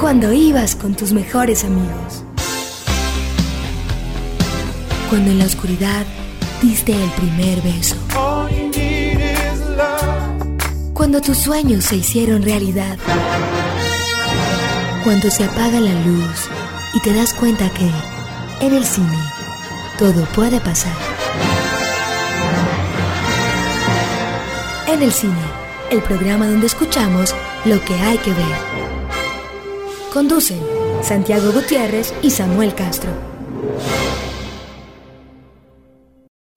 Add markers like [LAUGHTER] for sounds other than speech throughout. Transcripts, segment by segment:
Cuando ibas con tus mejores amigos. Cuando en la oscuridad diste el primer beso. Cuando tus sueños se hicieron realidad. Cuando se apaga la luz y te das cuenta que en el cine todo puede pasar. En el cine, el programa donde escuchamos lo que hay que ver. Conducen Santiago Gutiérrez y Samuel Castro.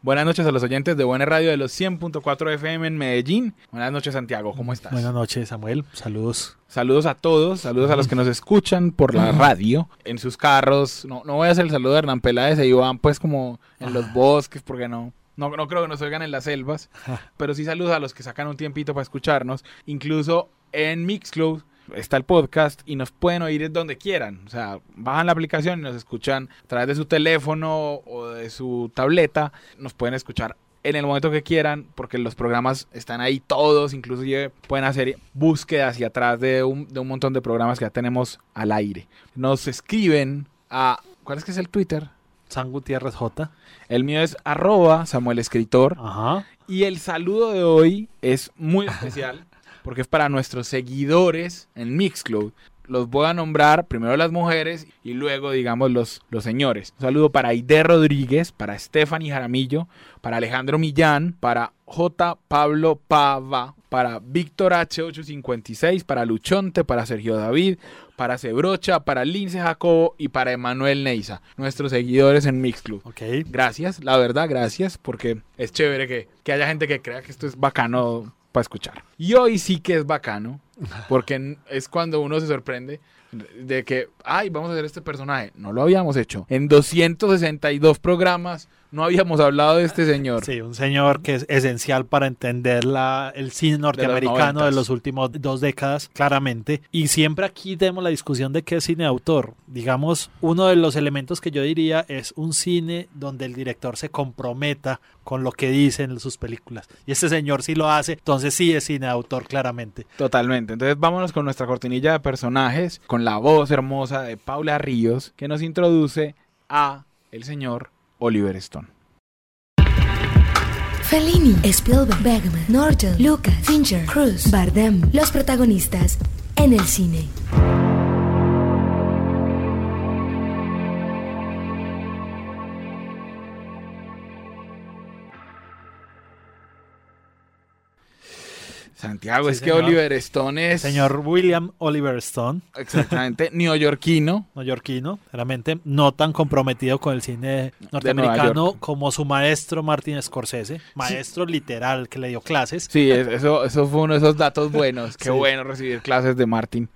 Buenas noches a los oyentes de Buena Radio de los 100.4 FM en Medellín. Buenas noches, Santiago, ¿cómo estás? Buenas noches, Samuel. Saludos. Saludos a todos, saludos a los que nos escuchan por la radio, en sus carros. No, no voy a hacer el saludo de Hernán Peláez y Iván, pues como en los bosques, porque no, no, no creo que nos oigan en las selvas. [LAUGHS] Pero sí saludos a los que sacan un tiempito para escucharnos. Incluso en Mixcloud está el podcast y nos pueden oír donde quieran. O sea, bajan la aplicación y nos escuchan a través de su teléfono o de su tableta. Nos pueden escuchar en el momento que quieran, porque los programas están ahí todos, incluso pueden hacer búsquedas hacia atrás de un, de un montón de programas que ya tenemos al aire. Nos escriben a... ¿Cuál es que es el Twitter? San Gutiérrez J. El mío es arroba Samuel Escritor. Ajá. Y el saludo de hoy es muy especial porque es para nuestros seguidores en Mixcloud. Los voy a nombrar primero las mujeres y luego, digamos, los, los señores. Un saludo para Aide Rodríguez, para Stephanie Jaramillo, para Alejandro Millán, para J. Pablo Pava, para Víctor H856, para Luchonte, para Sergio David, para Cebrocha, para Lince Jacobo y para Emanuel Neiza, nuestros seguidores en Mixclub. Ok. Gracias, la verdad, gracias, porque es chévere que, que haya gente que crea que esto es bacano para escuchar. Y hoy sí que es bacano, [LAUGHS] porque es cuando uno se sorprende de que, ay, vamos a hacer este personaje. No lo habíamos hecho. En 262 programas no habíamos hablado de este señor. Sí, un señor que es esencial para entender la, el cine norteamericano de los, de los, últimos dos décadas, claramente. Y siempre aquí tenemos la discusión de qué es cine de autor. Digamos, uno de los elementos que yo diría es un cine donde el director se comprometa con lo que dice en sus películas. Y este señor sí lo hace, entonces sí es cine de autor, claramente. Totalmente. Entonces vámonos con nuestra cortinilla de personajes, con la voz hermosa de Paula Ríos, que nos introduce a el señor Oliver Stone. Fellini, Spielberg, Bergman, Norton, Lucas, Fincher, Cruz, Bardem, los protagonistas en el cine. Santiago, sí, es señor. que Oliver Stone es. Señor William Oliver Stone. Exactamente, neoyorquino. [LAUGHS] Neoyorquino, realmente no tan comprometido con el cine norteamericano como su maestro Martin Scorsese. Maestro sí. literal que le dio clases. Sí, eso, eso fue uno de esos datos buenos. [LAUGHS] Qué sí. bueno recibir clases de Martin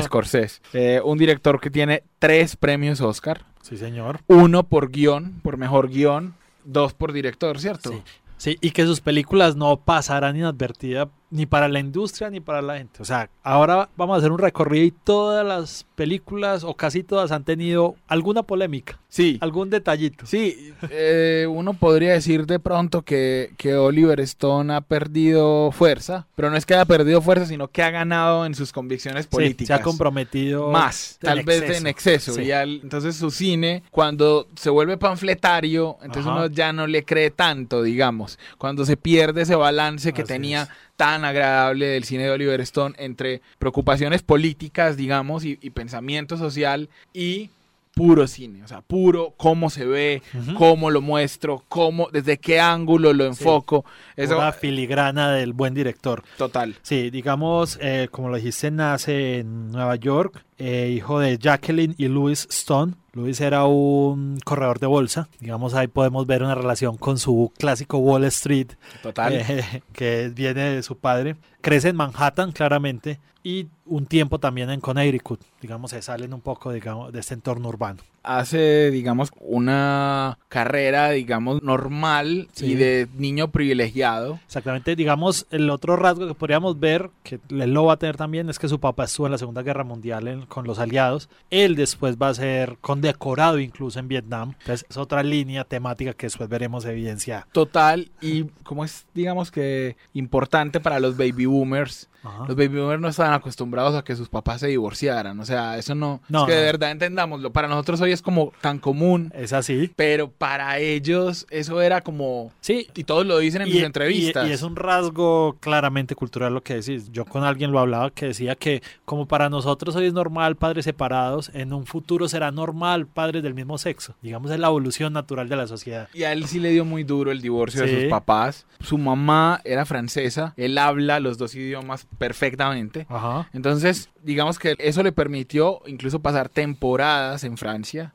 Scorsese. Eh, un director que tiene tres premios Oscar. Sí, señor. Uno por guion, por mejor guion. Dos por director, ¿cierto? Sí. Sí, y que sus películas no pasarán inadvertidas ni para la industria ni para la gente. O sea, ahora vamos a hacer un recorrido y todas las películas o casi todas han tenido alguna polémica. Sí. Algún detallito. Sí, eh, uno podría decir de pronto que, que, Oliver Stone ha perdido fuerza, pero no es que haya perdido fuerza, sino que ha ganado en sus convicciones políticas. Sí, se ha comprometido más, tal exceso. vez en exceso. Sí. Y al, entonces su cine, cuando se vuelve panfletario, entonces Ajá. uno ya no le cree tanto, digamos. Cuando se pierde ese balance que Así tenía es tan agradable del cine de Oliver Stone entre preocupaciones políticas, digamos, y, y, pensamiento social y puro cine, o sea, puro cómo se ve, uh -huh. cómo lo muestro, cómo, desde qué ángulo lo enfoco. Sí. Eso, Una filigrana del buen director. Total. Sí, digamos, eh, como lo dijiste, nace en Nueva York, eh, hijo de Jacqueline y Louis Stone. Louis era un corredor de bolsa. Digamos, ahí podemos ver una relación con su clásico Wall Street. Total. Eh, [LAUGHS] que viene de su padre. Crece en Manhattan, claramente. Y un tiempo también en Connecticut. Digamos, se salen un poco digamos, de este entorno urbano. Hace, digamos, una carrera, digamos, normal sí. y de niño privilegiado. Exactamente. Digamos, el otro rasgo que podríamos ver, que él lo va a tener también, es que su papá estuvo en la Segunda Guerra Mundial en, con los aliados. Él después va a ser condecorado incluso en Vietnam. Entonces, es otra línea temática que después veremos evidenciada. Total. Y como es, digamos que, importante para los baby boomers, los baby boomers no estaban acostumbrados a que sus papás se divorciaran. O sea, eso no. es que de verdad entendámoslo. Para nosotros hoy es como tan común. Es así. Pero para ellos eso era como. Sí. Y todos lo dicen en sus entrevistas. Y, es un rasgo claramente cultural lo que decís. Yo con alguien lo hablaba que decía que, como para nosotros hoy es normal padres separados, en un futuro será normal padres del mismo sexo. Digamos, es la evolución natural de la sociedad. Y a él sí le dio muy duro el divorcio de sus papás. Su mamá era francesa. Él habla los dos idiomas perfectamente. Entonces, digamos que eso le permitió incluso pasar temporadas en Francia.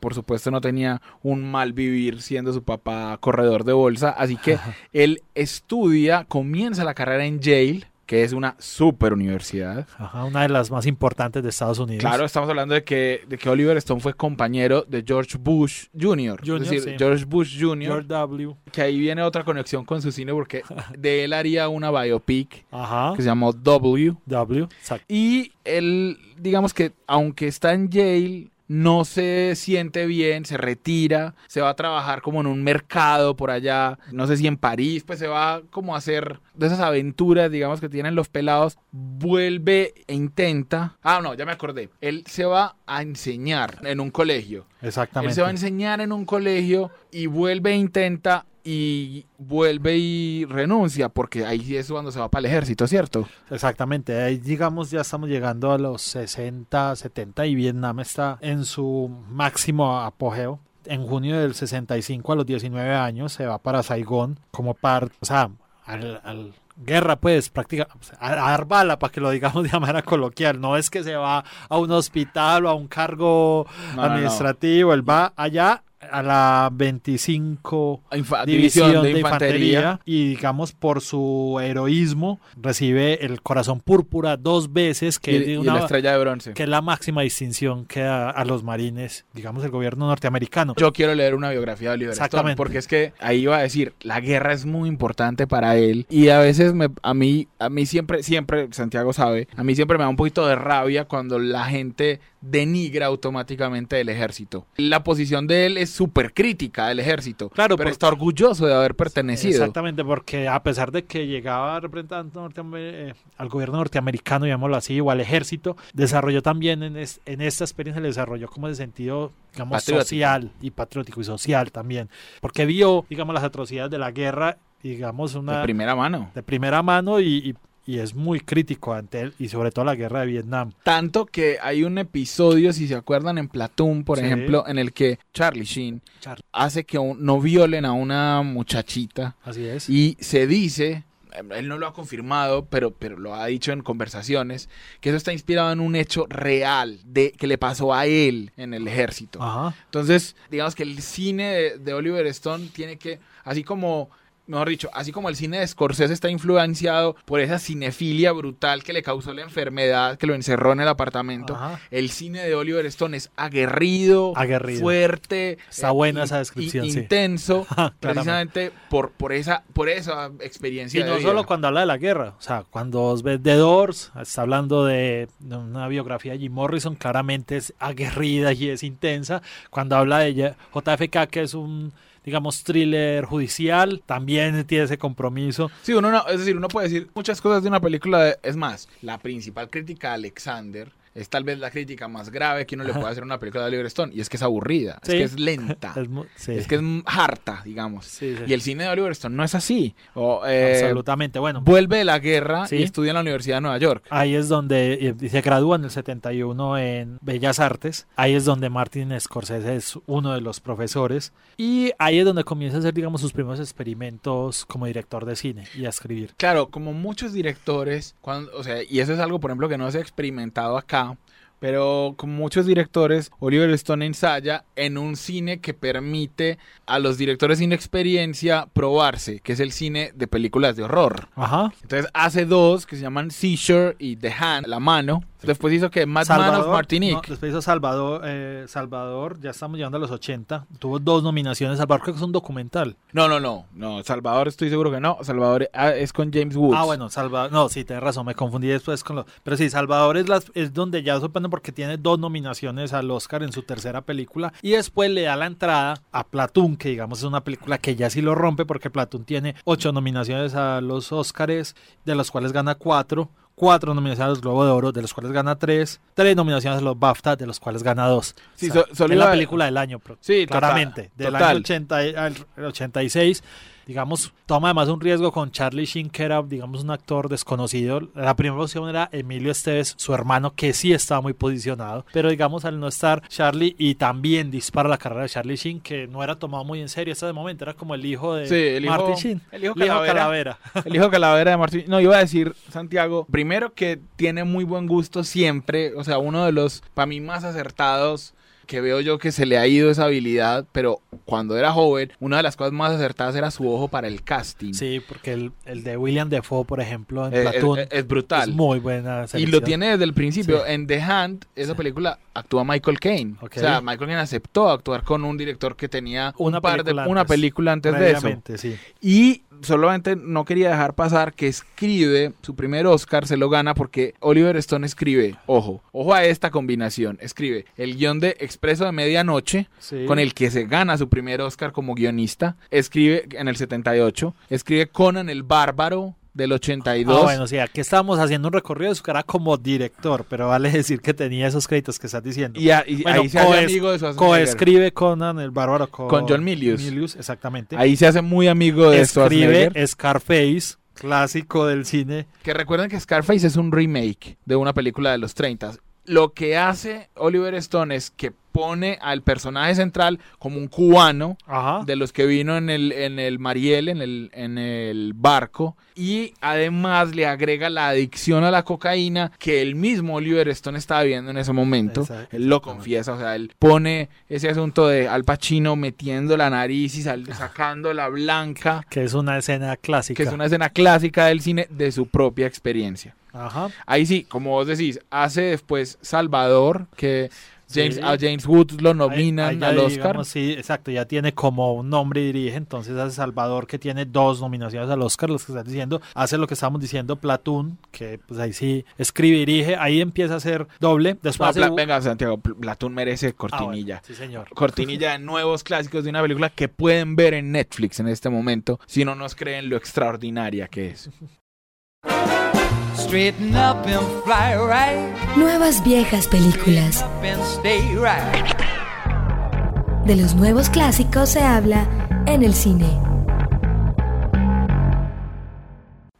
Por supuesto, no tenía un mal vivir siendo su papá corredor de bolsa. Así que [LAUGHS] él estudia, comienza la carrera en Yale que es una super universidad. Ajá, una de las más importantes de Estados Unidos. Claro, estamos hablando de que, de que Oliver Stone fue compañero de George Bush Jr. es decir, George Bush Jr. George W. Que ahí viene otra conexión con su cine porque [LAUGHS] de él haría una biopic que se llamó W. W, exacto. Y él, digamos que aunque está en Yale, no se siente bien, se retira, se va a trabajar como en un mercado por allá, no sé si en París, pues se va como a hacer de esas aventuras, digamos, que tienen los pelados, vuelve e intenta, ah, no, ya me acordé, él se va a enseñar en un colegio. Exactamente. Él se va a enseñar en un colegio y vuelve e intenta y vuelve y renuncia, porque ahí es cuando se va para el ejército, ¿cierto? Exactamente, ahí digamos ya estamos llegando a los 60, 70 y Vietnam está en su máximo apogeo. En junio del 65 a los 19 años se va para Saigón como parte, o sea, al, guerra, pues, prácticamente, a, dar bala, para que lo digamos [LAUGHS] de manera coloquial. No es que se va a un hospital o a un cargo administrativo, él va allá a la 25 División, de, infantería. y digamos por su heroísmo recibe el corazón púrpura dos veces que y, la estrella de bronce. que es la máxima distinción que da a los marines digamos el gobierno norteamericano. Yo quiero leer una biografía de Oliver Stone porque es que ahí iba a decir la guerra es muy importante para él y a veces me, a mí a mí siempre siempre Santiago sabe a mí siempre me da un poquito de rabia cuando la gente denigra automáticamente el ejército. La posición de él es súper crítica del ejército, claro, pero está orgulloso de haber pertenecido. Exactamente, porque a pesar de que llegaba representante eh, al gobierno norteamericano, digámoslo así, o al ejército, desarrolló también en, en esta experiencia, le desarrolló como de sentido, digamos, social y patriótico y social también, porque vio, digamos, las atrocidades de la guerra digamos una de primera mano de primera mano y, y es muy crítico ante él y sobre todo la guerra de Vietnam. Tanto que hay un episodio, si se acuerdan, en Platoon, por ejemplo, en el que Charlie Sheen hace que no violen a una muchachita. Así es. Y se dice, él no lo ha confirmado, pero, pero lo ha dicho en conversaciones, que eso está inspirado en un hecho real de que le pasó a él en el ejército. Entonces, digamos que el cine de Oliver Stone tiene que, así como mejor dicho, así como el cine de Scorsese está influenciado por esa cinefilia brutal que le causó la enfermedad que lo encerró en el apartamento, el cine de Oliver Stone es aguerrido, fuerte, está buena esa descripción, intenso, [LAUGHS] precisamente por, por esa por esa experiencia. Y no solo cuando habla de la guerra, o sea, cuando ves The Doors, está hablando de, una biografía de Jim Morrison, claramente es aguerrida y es intensa. Cuando habla de JFK, que es un digamos, thriller judicial, también tiene ese compromiso. Sí, uno no, es decir, uno puede decir muchas cosas de una película, es más, la principal crítica a Alexander es tal vez la crítica más grave que uno le puede hacer a una película de Oliver Stone. Y es que es aburrida, es que es lenta, es, que es harta, digamos. y el cine de Oliver Stone no es así. Eh, Absolutamente, bueno. Vuelve de la guerra y estudia en la Universidad de Nueva York. Ahí es donde eh, se gradúa en el 71 en Bellas Artes. Ahí es donde Martin Scorsese es uno de los profesores. Y ahí es donde comienza a hacer, digamos, sus primeros experimentos como director de cine y a escribir. Claro, como muchos directores, cuando, o sea, y eso es algo, por ejemplo, que no se ha experimentado acá pero como muchos directores, Oliver Stone ensaya en un cine que permite a los directores sin experiencia probarse, que es el cine de películas de horror. Ajá. Entonces hace dos que se llaman Seizure y The Hand, la mano, Después hizo que Mad of Martinique. después hizo Salvador, eh, Salvador, ya estamos llegando a los 80. Tuvo dos nominaciones. Salvador creo que es un documental. No, no, no. No, Salvador estoy seguro que no. Salvador ah, es con James Woods. Ah, bueno, Salvador. No, sí, tienes razón. Me confundí después con los. Pero sí, Salvador es, las, es donde ya sorprende porque tiene dos nominaciones al Oscar en su tercera película. Y después le da la entrada a Platoon, que digamos es una película que ya sí lo rompe porque Platoon tiene ocho nominaciones a los Oscars, de las cuales gana cuatro cuatro nominaciones a los Globo de Oro, de los cuales gana tres, tres nominaciones a los BAFTA, de los cuales gana dos. Sí, O sea, so- es la película del año, Sí, total, claramente. del total. año 80 y- al 86. Digamos, toma además un riesgo con Charlie Sheen, que era, digamos, un actor desconocido. La primera opción era Emilio Esteves, su hermano, que sí estaba muy posicionado. Pero, digamos, al no estar Charlie, y también dispara la carrera de Charlie Sheen, que no era tomado muy en serio hasta de momento. Era como el hijo de Sí, el hijo- Martin Sheen. el hijo Calavera. Calavera. El hijo Calavera de Martín. No, iba a decir, Santiago, primero que tiene muy buen gusto siempre, o sea, uno de los, para mí, más acertados que veo yo que se le ha ido esa habilidad, pero cuando era joven, una de las cosas más acertadas era su ojo para el casting. Sí, porque el, el de William Defoe, por ejemplo, en Eh, es, Platoon, es- es brutal. es muy buena. y lo tiene desde el principio. Sí. En The Hand, esa película, actúa Michael Caine. O sea, Michael Caine aceptó actuar con un director que tenía Una un par de, película una antes. película antes de eso. Sí. Y solamente no quería dejar pasar que escribe su primer Oscar, se lo gana porque Oliver Stone escribe, ojo, ojo a esta combinación, escribe el guion de Expreso de Medianoche, Sí. con el que se gana su primer Oscar como guionista, escribe en el 78, escribe Conan el Bárbaro del 82. Ah, bueno, sí, aquí estábamos haciendo un recorrido de su cara como director, pero vale [LAUGHS] decir que tenía esos créditos que estás diciendo. Y, a- y Bueno, ahí se hace amigo de. Coescribe Conan el Bárbaro con, Con John Milius. exactamente. Ahí se hace muy amigo de Escribe. Scarface, clásico del cine. Que recuerden que Scarface es un remake de una película de los 30. Lo que hace Oliver Stone es que pone al personaje central como un cubano Ajá. de los que vino en el, en el Mariel, en el, en el barco, y además le agrega la adicción a la cocaína que el mismo Oliver Stone estaba viendo en ese momento. Exacto. Él lo confiesa, o sea, él pone ese asunto de Al Pacino metiendo la nariz y sal- sacando la blanca, Que es una escena clásica. que es una escena clásica del cine de su propia experiencia. Ajá. Ahí sí, como vos decís, hace después Salvador, que James, Sí. a James Woods lo nominan ahí ya al Oscar. digamos, sí, exacto, ya tiene como un nombre y dirige, entonces hace Salvador que tiene dos nominaciones al Oscar, los que están diciendo, hace lo que estamos diciendo, Platoon, que pues ahí sí escribe y dirige, ahí empieza a ser doble, No, hace- venga, Santiago, Pl- Platón merece Ah, bueno, cortinilla. sí señor. [LAUGHS] Cortinilla de nuevos clásicos de una película que pueden ver en Netflix en este momento, si no nos creen lo extraordinaria que es. Nuevas viejas películas. Straighten up and stay right. De los nuevos clásicos se habla en el cine.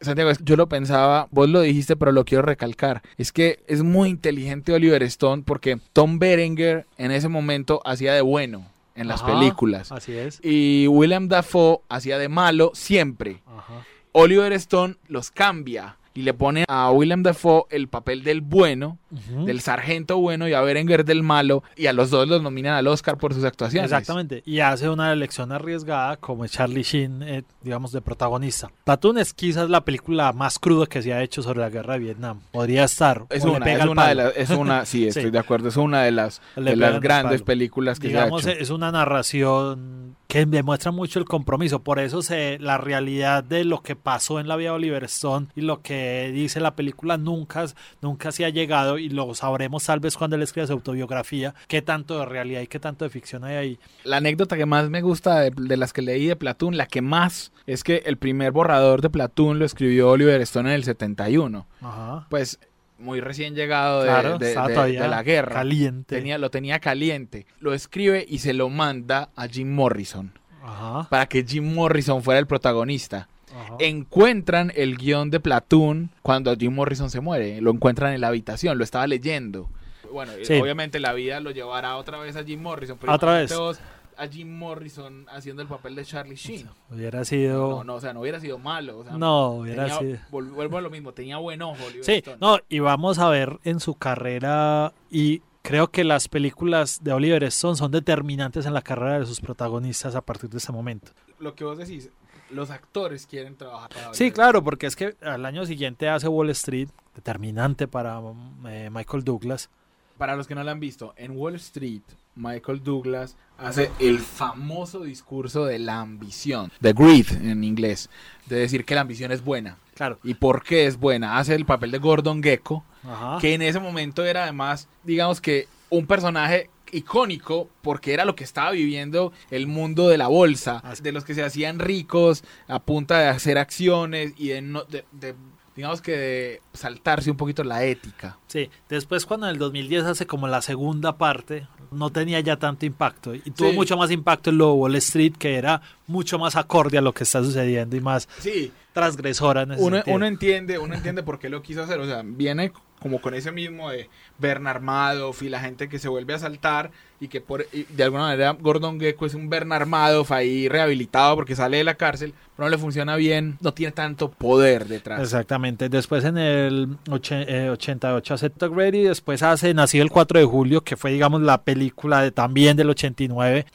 Santiago, yo lo pensaba, vos lo dijiste, pero lo quiero recalcar. Es que es muy inteligente Oliver Stone porque Tom Berenger en ese momento hacía de bueno en las Ajá, películas. Así es. Y William Dafoe hacía de malo siempre. Ajá. Oliver Stone los cambia y le pone a William Dafoe el papel del bueno, Del sargento bueno y a Berenger del malo y a los dos los nominan al Oscar por sus actuaciones. Exactamente, y hace una elección arriesgada como Charlie Sheen, eh, digamos, de protagonista. Platoon es quizás la película más cruda que se ha hecho sobre la guerra de Vietnam. Podría estar. Es una, es una de las, es una, [LAUGHS] sí, estoy Sí. de acuerdo, es una de las, de las grandes películas que digamos, se ha hecho. es una narración que demuestra mucho el compromiso. Por eso se, la realidad de lo que pasó en la vida de Oliver Stone y lo que dice la película nunca, nunca se ha llegado y lo sabremos tal vez cuando él escriba su autobiografía, qué tanto de realidad y qué tanto de ficción hay ahí. La anécdota que más me gusta de, de las que leí de Platoon, la que más, es que el primer borrador de Platoon lo escribió Oliver Stone en el 71. Ajá. Pues muy recién llegado de, Claro, de- de la guerra. Caliente. Tenía, lo tenía caliente. Lo escribe y se lo manda a Jim Morrison Ajá. para que Jim Morrison fuera el protagonista. Ajá. Encuentran el guion de Platoon cuando Jim Morrison se muere. Lo encuentran en la habitación, lo estaba leyendo. Bueno, Sí. obviamente la vida lo llevará otra vez a Jim Morrison. Pero Otra vez. vos a Jim Morrison haciendo el papel de Charlie Sheen. Hubiera No, sido. no, o sea, no hubiera sido malo. O sea, No, hubiera tenía- sido. Vuelvo a lo mismo, tenía buen ojo. Oliver Sí, Stone. no, y vamos a ver en su carrera y creo que las películas de Oliver Stone son determinantes en la carrera de sus protagonistas a partir de ese momento. Lo que vos decís, los actores quieren trabajar para Sí, claro, porque es que al año siguiente hace Wall Street, determinante para eh, Michael Douglas. Para los que no lo han visto, en Wall Street, Michael Douglas hace el famoso discurso de la ambición, the greed en inglés, de decir que la ambición es buena. Claro. ¿Y por qué es buena? Hace el papel de Gordon Gecko, Ajá. que en ese momento era además, digamos que un personaje icónico porque era lo que estaba viviendo el mundo de la bolsa, de los que se hacían ricos a punta de hacer acciones y de, no- de- de, digamos que de saltarse un poquito la ética. Sí, después cuando en el 2010 hace como la segunda parte, no tenía ya tanto impacto y tuvo mucho más impacto en lo Wall Street que era mucho más acorde a lo que está sucediendo y más sí. transgresora en ese uno, uno entiende, uno entiende por qué lo quiso hacer, o sea, viene como con ese mismo de Bernard Madoff y la gente que se vuelve a saltar y que por de alguna manera Gordon Gecko es un Bernard Madoff ahí rehabilitado porque sale de la cárcel, pero no le funciona bien, no tiene tanto poder detrás. Exactamente. Después en el 88 hace Talk Ready, después hace Nacido el 4 de julio, que fue digamos la película de, también del 89.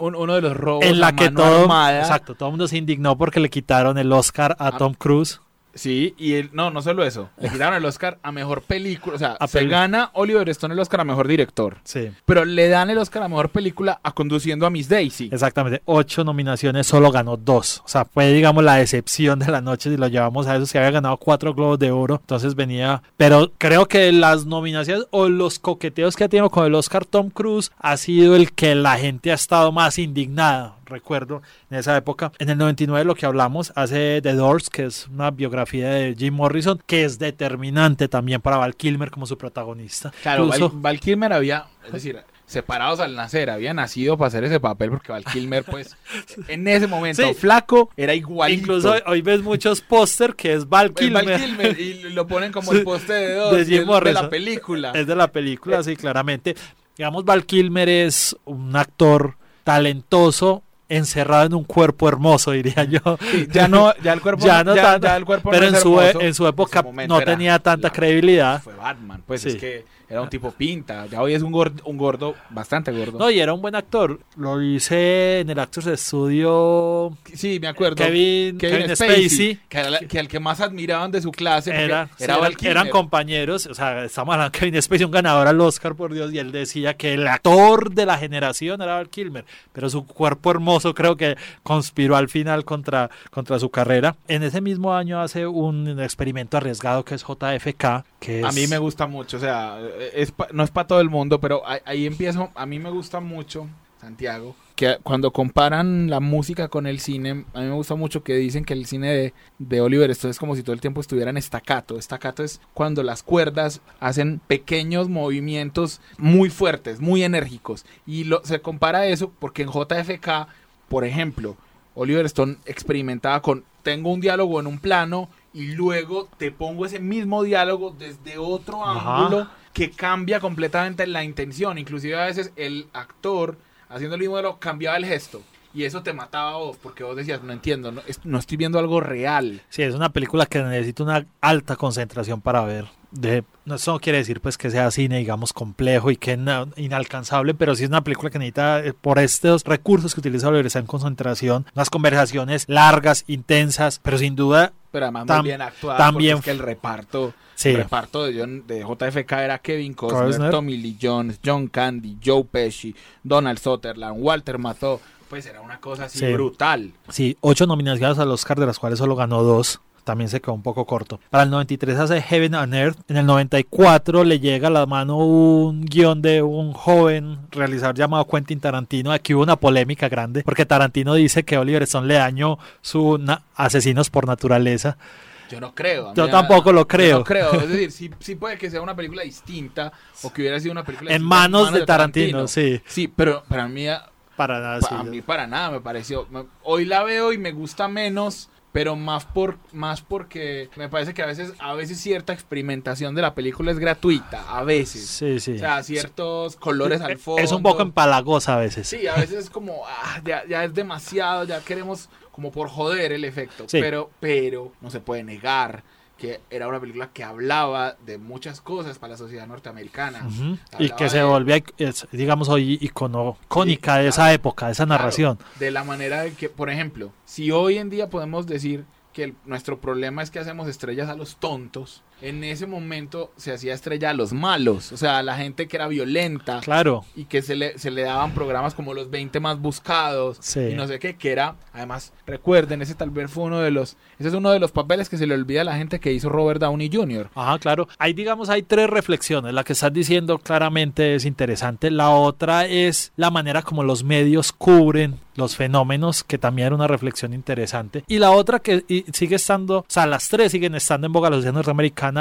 uno de los robos en la que todo, exacto, todo el mundo se indignó porque le quitaron el Oscar a, a Tom Cruise. Sí, y él, no, no solo eso. Le quitaron el Oscar a mejor película. O sea, se gana Oliver Stone el Oscar a mejor director. Sí. Pero le dan el Oscar a mejor película a Conduciendo a Miss Daisy. Exactamente. Ocho nominaciones, solo ganó dos. O sea, fue, digamos, la decepción de la noche si lo llevamos a eso. Se había ganado cuatro globos de oro. Entonces venía. Pero creo que las nominaciones o los coqueteos que ha tenido con el Oscar Tom Cruise ha sido el que la gente ha estado más indignada recuerdo en esa época. En el 99 lo que hablamos hace The Doors, que es una biografía de Jim Morrison, que es determinante también para Val Kilmer como su protagonista. Claro, Val, Kilmer había, es decir, separados al nacer, había nacido para hacer ese papel porque Val Kilmer, pues, [LAUGHS] en ese momento, flaco, era igual. Incluso hoy, ves muchos póster que es Val Kilmer. y [LAUGHS] lo ponen como el póster de dos, de, Jim de la película. Es de la película, sí, claramente. Digamos, Val Kilmer es un actor talentoso encerrado en un cuerpo hermoso, diría yo. ya no, ya el cuerpo, [LAUGHS] ya no el cuerpo pero en, su, e, en su época no tenía tanta credibilidad. Fue Batman, pues es que era un tipo pinta. Ya hoy es un gordo, un gordo bastante gordo. No, y era un buen actor. Lo hice en el Actors Studio. Sí, me acuerdo. Kevin, Spacey. que, era que el que más admiraban de su clase. Era, era eran compañeros. O sea, estamos hablando de Kevin Spacey, un ganador al Oscar, por Dios. Y él decía que el actor de la generación era Val Kilmer. Pero su cuerpo hermoso creo que conspiró al final contra, contra su carrera. En ese mismo año hace un experimento arriesgado que es JFK. Que A mí me gusta mucho. O sea no es para todo el mundo, pero ahí, empiezo. A mí me gusta mucho, Santiago, que cuando comparan la música con el cine, a mí me gusta mucho que dicen que el cine de, de Oliver esto es como si todo el tiempo estuviera en estacato. Estacato es cuando las cuerdas hacen pequeños movimientos muy fuertes, muy enérgicos. Y lo, se compara eso porque en JFK, por ejemplo, Oliver Stone experimentaba con tengo un diálogo en un plano y luego te pongo ese mismo diálogo desde otro ángulo que cambia completamente la intención. Inclusive a veces el actor haciendo el mismo diálogo cambiaba el gesto. Y eso te mataba a vos, porque vos decías, no entiendo, no, no, estoy viendo algo real. Sí, es una película que necesita una alta concentración para ver. De, no, eso no quiere decir pues que sea cine, digamos, complejo y que no, inalcanzable, pero sí es una película que necesita, eh, por estos recursos que utiliza la en concentración, unas conversaciones largas, intensas, pero sin duda pero además muy bien actuado. También es que el reparto, el reparto de, de JFK era Kevin Costner, Tommy Lee Jones, John Candy, Joe Pesci, Donald Sutherland, Walter Matthau. Pues era una cosa así brutal. Sí, ocho nominaciones al Oscar, de las cuales solo ganó dos también se quedó un poco corto. Para el 93 hace Heaven and Earth. En el 94 le llega a la mano un guion de un joven realizador llamado Quentin Tarantino. Aquí hubo una polémica grande porque Tarantino dice que Oliver Stone le dañó su Asesinos por Naturaleza. Yo no creo. Yo tampoco lo creo. no creo. Es decir, [LAUGHS] sí, puede que sea una película distinta o que hubiera sido una película en manos, de, Tarantino, sí. Sí, pero para mí para nada, para mí para nada me pareció. Hoy la veo y me gusta menos pero más por más porque me parece que a veces a veces cierta experimentación de la película es gratuita a veces. Sí sí. O sea ciertos colores al fondo es un poco empalagosa a veces. Sí a veces es como ah, ya, es demasiado ya queremos como por joder el efecto. Pero pero no se puede negar que era una película que hablaba de muchas cosas para la sociedad norteamericana. Y que se volvía, digamos, hoy icónica de esa época, de esa narración. de la manera de que, por ejemplo, si hoy en día podemos decir que nuestro problema es que hacemos estrellas a los tontos, en ese momento se hacía estrella a los malos, o sea, a la gente que era violenta. Claro. Y que se le, se le daban programas como los 20 más buscados Sí. y no sé qué, que era, además, recuerden, ese tal vez fue uno de los, ese es uno de los papeles que se le olvida a la gente que hizo Robert Downey Jr. Ajá, claro. Ahí, digamos, hay tres reflexiones. La que estás diciendo claramente es interesante. La otra es la manera como los medios cubren los fenómenos, que también era una reflexión interesante. Y la otra que sigue estando, o sea, las tres siguen estando en boga de la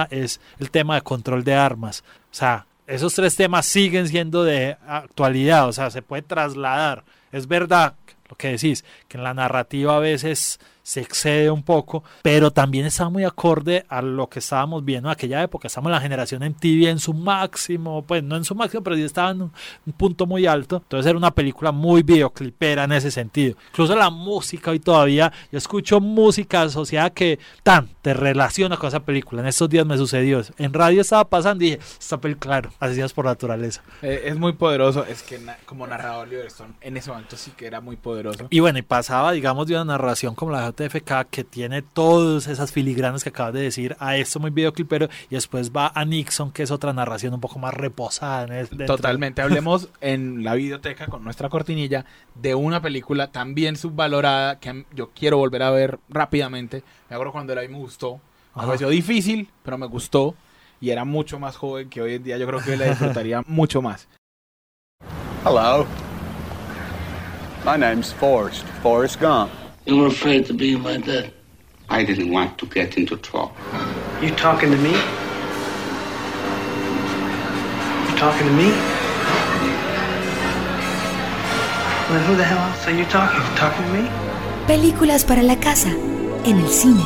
es el tema de control de armas. O sea, esos tres temas siguen siendo de actualidad, o sea, se puede trasladar. Es verdad lo que decís, que en la narrativa a veces se excede un poco, pero también está muy acorde a lo que estábamos viendo en aquella época. Estamos en la generación en TV en su máximo, pues no en su máximo, pero sí estaba en un, un punto muy alto. Entonces era una película muy videoclipera en ese sentido. Incluso la música hoy todavía, yo escucho música asociada que tan te relaciona con esa película. En estos días me sucedió eso. En radio estaba pasando y dije, esta película, claro, así es por naturaleza. Eh, es muy poderoso, es que na- como narrador Oliver Stone en ese momento sí que era muy poderoso. Y bueno, y pasaba, digamos, de una narración como la de JFK que tiene todas esas filigranas que acabas de decir a esto muy videoclipero y después va a Nixon, que es otra narración un poco más reposada. en el- dentro- Totalmente. Hablemos [LAUGHS] en la videoteca con nuestra cortinilla de una película también subvalorada que yo quiero volver a ver rápidamente. Me acuerdo cuando la vi me gustó. Me Ajá. pareció difícil, pero me gustó. Y era mucho más joven que hoy en día. Yo creo que hoy la disfrutaría [LAUGHS] mucho más. Hello. My name's Forrest, Forrest Gump. You were afraid to be my dad. I didn't want to get into trouble. You talking to me? You talking to me? Well, who the hell else are you talking? You talking to me? Películas para la casa, en el cine.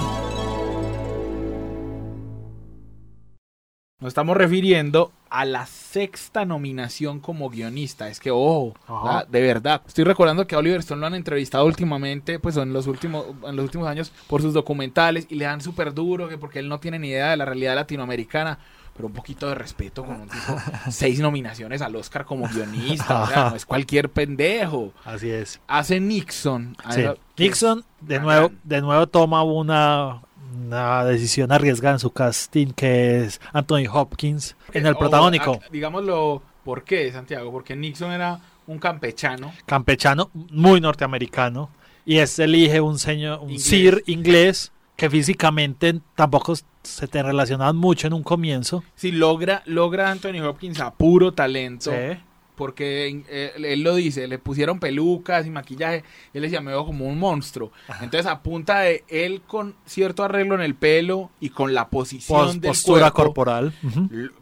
Nos estamos refiriendo a la sexta nominación como guionista. Es que, ojo, Ajá. la- de verdad. Estoy recordando que a Oliver Stone lo han entrevistado últimamente, pues en los últimos, en los últimos años, por sus documentales y le dan súper duro, que porque él no tiene ni idea de la realidad latinoamericana. Pero un poquito de respeto con un tipo, [LAUGHS] seis nominaciones al Oscar como guionista. O sea, no es [LAUGHS] cualquier pendejo. Así es. Hace Nixon. Sí. Nixon de nuevo, de nuevo toma una, una decisión arriesgada en su casting que es Anthony Hopkins en el Ojo, protagónico. a- Digámoslo, ¿por qué, Santiago? Porque Nixon era un campechano. campechano muy norteamericano y este elige un señor un Inglés. sir inglés que físicamente tampoco se te relacionaban mucho en un comienzo Si logra, logra Anthony Hopkins a puro talento. Sí. Porque eh, él lo dice, le pusieron pelucas y maquillaje, y él decía, me veo como un monstruo. Entonces, a punta de él con cierto arreglo en el pelo y con la posición Pos- del postura cuerpo, corporal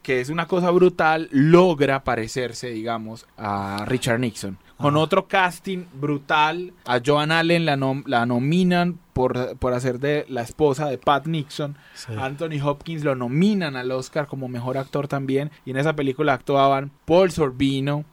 que es una cosa brutal, logra parecerse, digamos, a Richard Nixon. Con Ajá. otro casting brutal, a Joan Allen la, nom- la nominan por, por hacer de la esposa de Pat Nixon. Sí. Anthony Hopkins lo nominan al Oscar como mejor actor también. Y en esa película actuaban Paul Sorbino,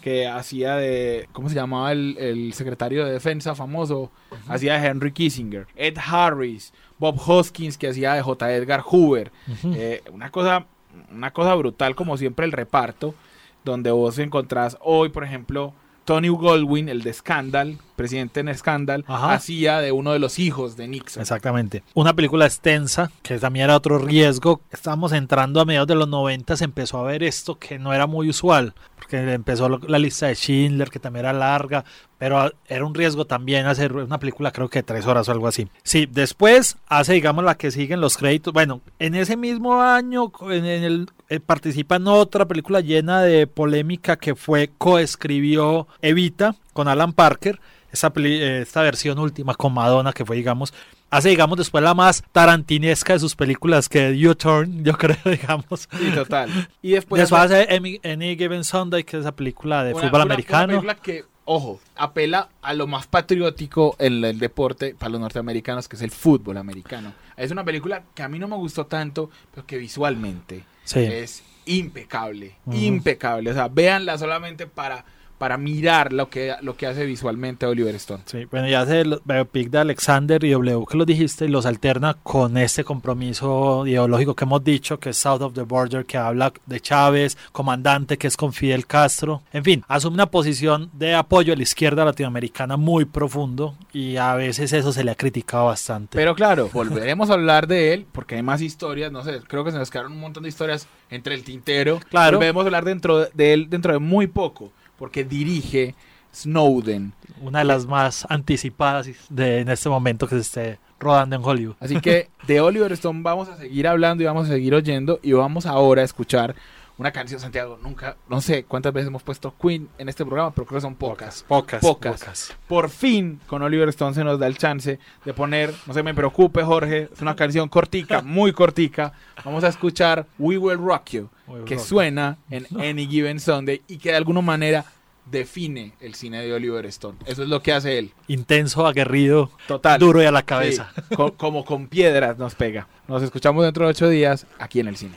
que hacía de. ¿Cómo se llamaba el, el secretario de defensa famoso? Hacía de Henry Kissinger. Ed Harris. Bob Hoskins, que hacía de J. Edgar Hoover. Eh, una, cosa, una cosa brutal, como siempre, el reparto. Donde vos encontrás hoy, por ejemplo. Tony Goldwyn, el de Scandal, presidente en Scandal, Ajá. hacía de uno de los hijos de Nixon. Exactamente. Una película extensa, que también era otro riesgo. Estábamos entrando a mediados de los 90, se empezó a ver esto que no era muy usual, porque empezó la lista de Schindler, que también era larga, pero era un riesgo también hacer una película creo que de tres horas o algo así. Sí, después hace, digamos, la que siguen los créditos. Bueno, en ese mismo año en el, eh, participa en otra película llena de polémica que fue, coescribió Evita con Alan Parker esta, eh, esta versión última con Madonna, que fue, digamos, hace, digamos, después la más tarantinesca de sus películas que U-Turn, yo creo, [LAUGHS] digamos. Sí, total. Y después, Después hace Any, Any Given Sunday, que es esa película de una- fútbol una- una americano. película que, ojo, apela a lo más patriótico en el deporte para los norteamericanos, que es el fútbol americano. Es una película que a mí no me gustó tanto, pero que visualmente Sí. es impecable, impecable. O sea, véanla solamente para para mirar lo que, lo que hace visualmente Oliver Stone. Sí, bueno, ya hace el biopic de Alexander y W que lo dijiste y los alterna con este compromiso ideológico que hemos dicho, que es South of the Border, que habla de Chávez, comandante que es con Fidel Castro. En fin, asume una posición de apoyo a la izquierda latinoamericana muy profundo y a veces eso se le ha criticado bastante. Pero claro, volveremos a hablar de él porque hay más historias, no sé, creo que se nos quedaron un montón de historias entre el tintero. Claro. Volveremos a hablar dentro de él dentro de muy poco porque dirige Snowden. Una de las más anticipadas de, en este momento que se esté rodando en Hollywood. Así que de Oliver Stone vamos a seguir hablando y vamos a seguir oyendo y vamos ahora a escuchar una canción, Santiago. Nunca, no sé cuántas veces hemos puesto Queen en este programa, pero creo que son pocas. Pocas. Pocas. pocas. Por fin, con Oliver Stone se nos da el chance de poner, no se me preocupe, Jorge, es una canción cortica, [LAUGHS] muy cortica. Vamos a escuchar We Will Rock You, que suena en Any Given Sunday y que de alguna manera define el cine de Oliver Stone. Eso es lo que hace él. Intenso, aguerrido, Total. duro y a la cabeza. Sí, co como con piedras nos pega. Nos escuchamos dentro de ocho días aquí en el cine.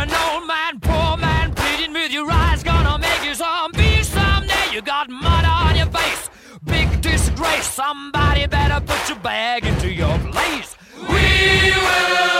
an old man, poor man, pleading with your eyes, gonna make you zombie someday. You got mud on your face, big disgrace. Somebody better put your bag into your place. We will,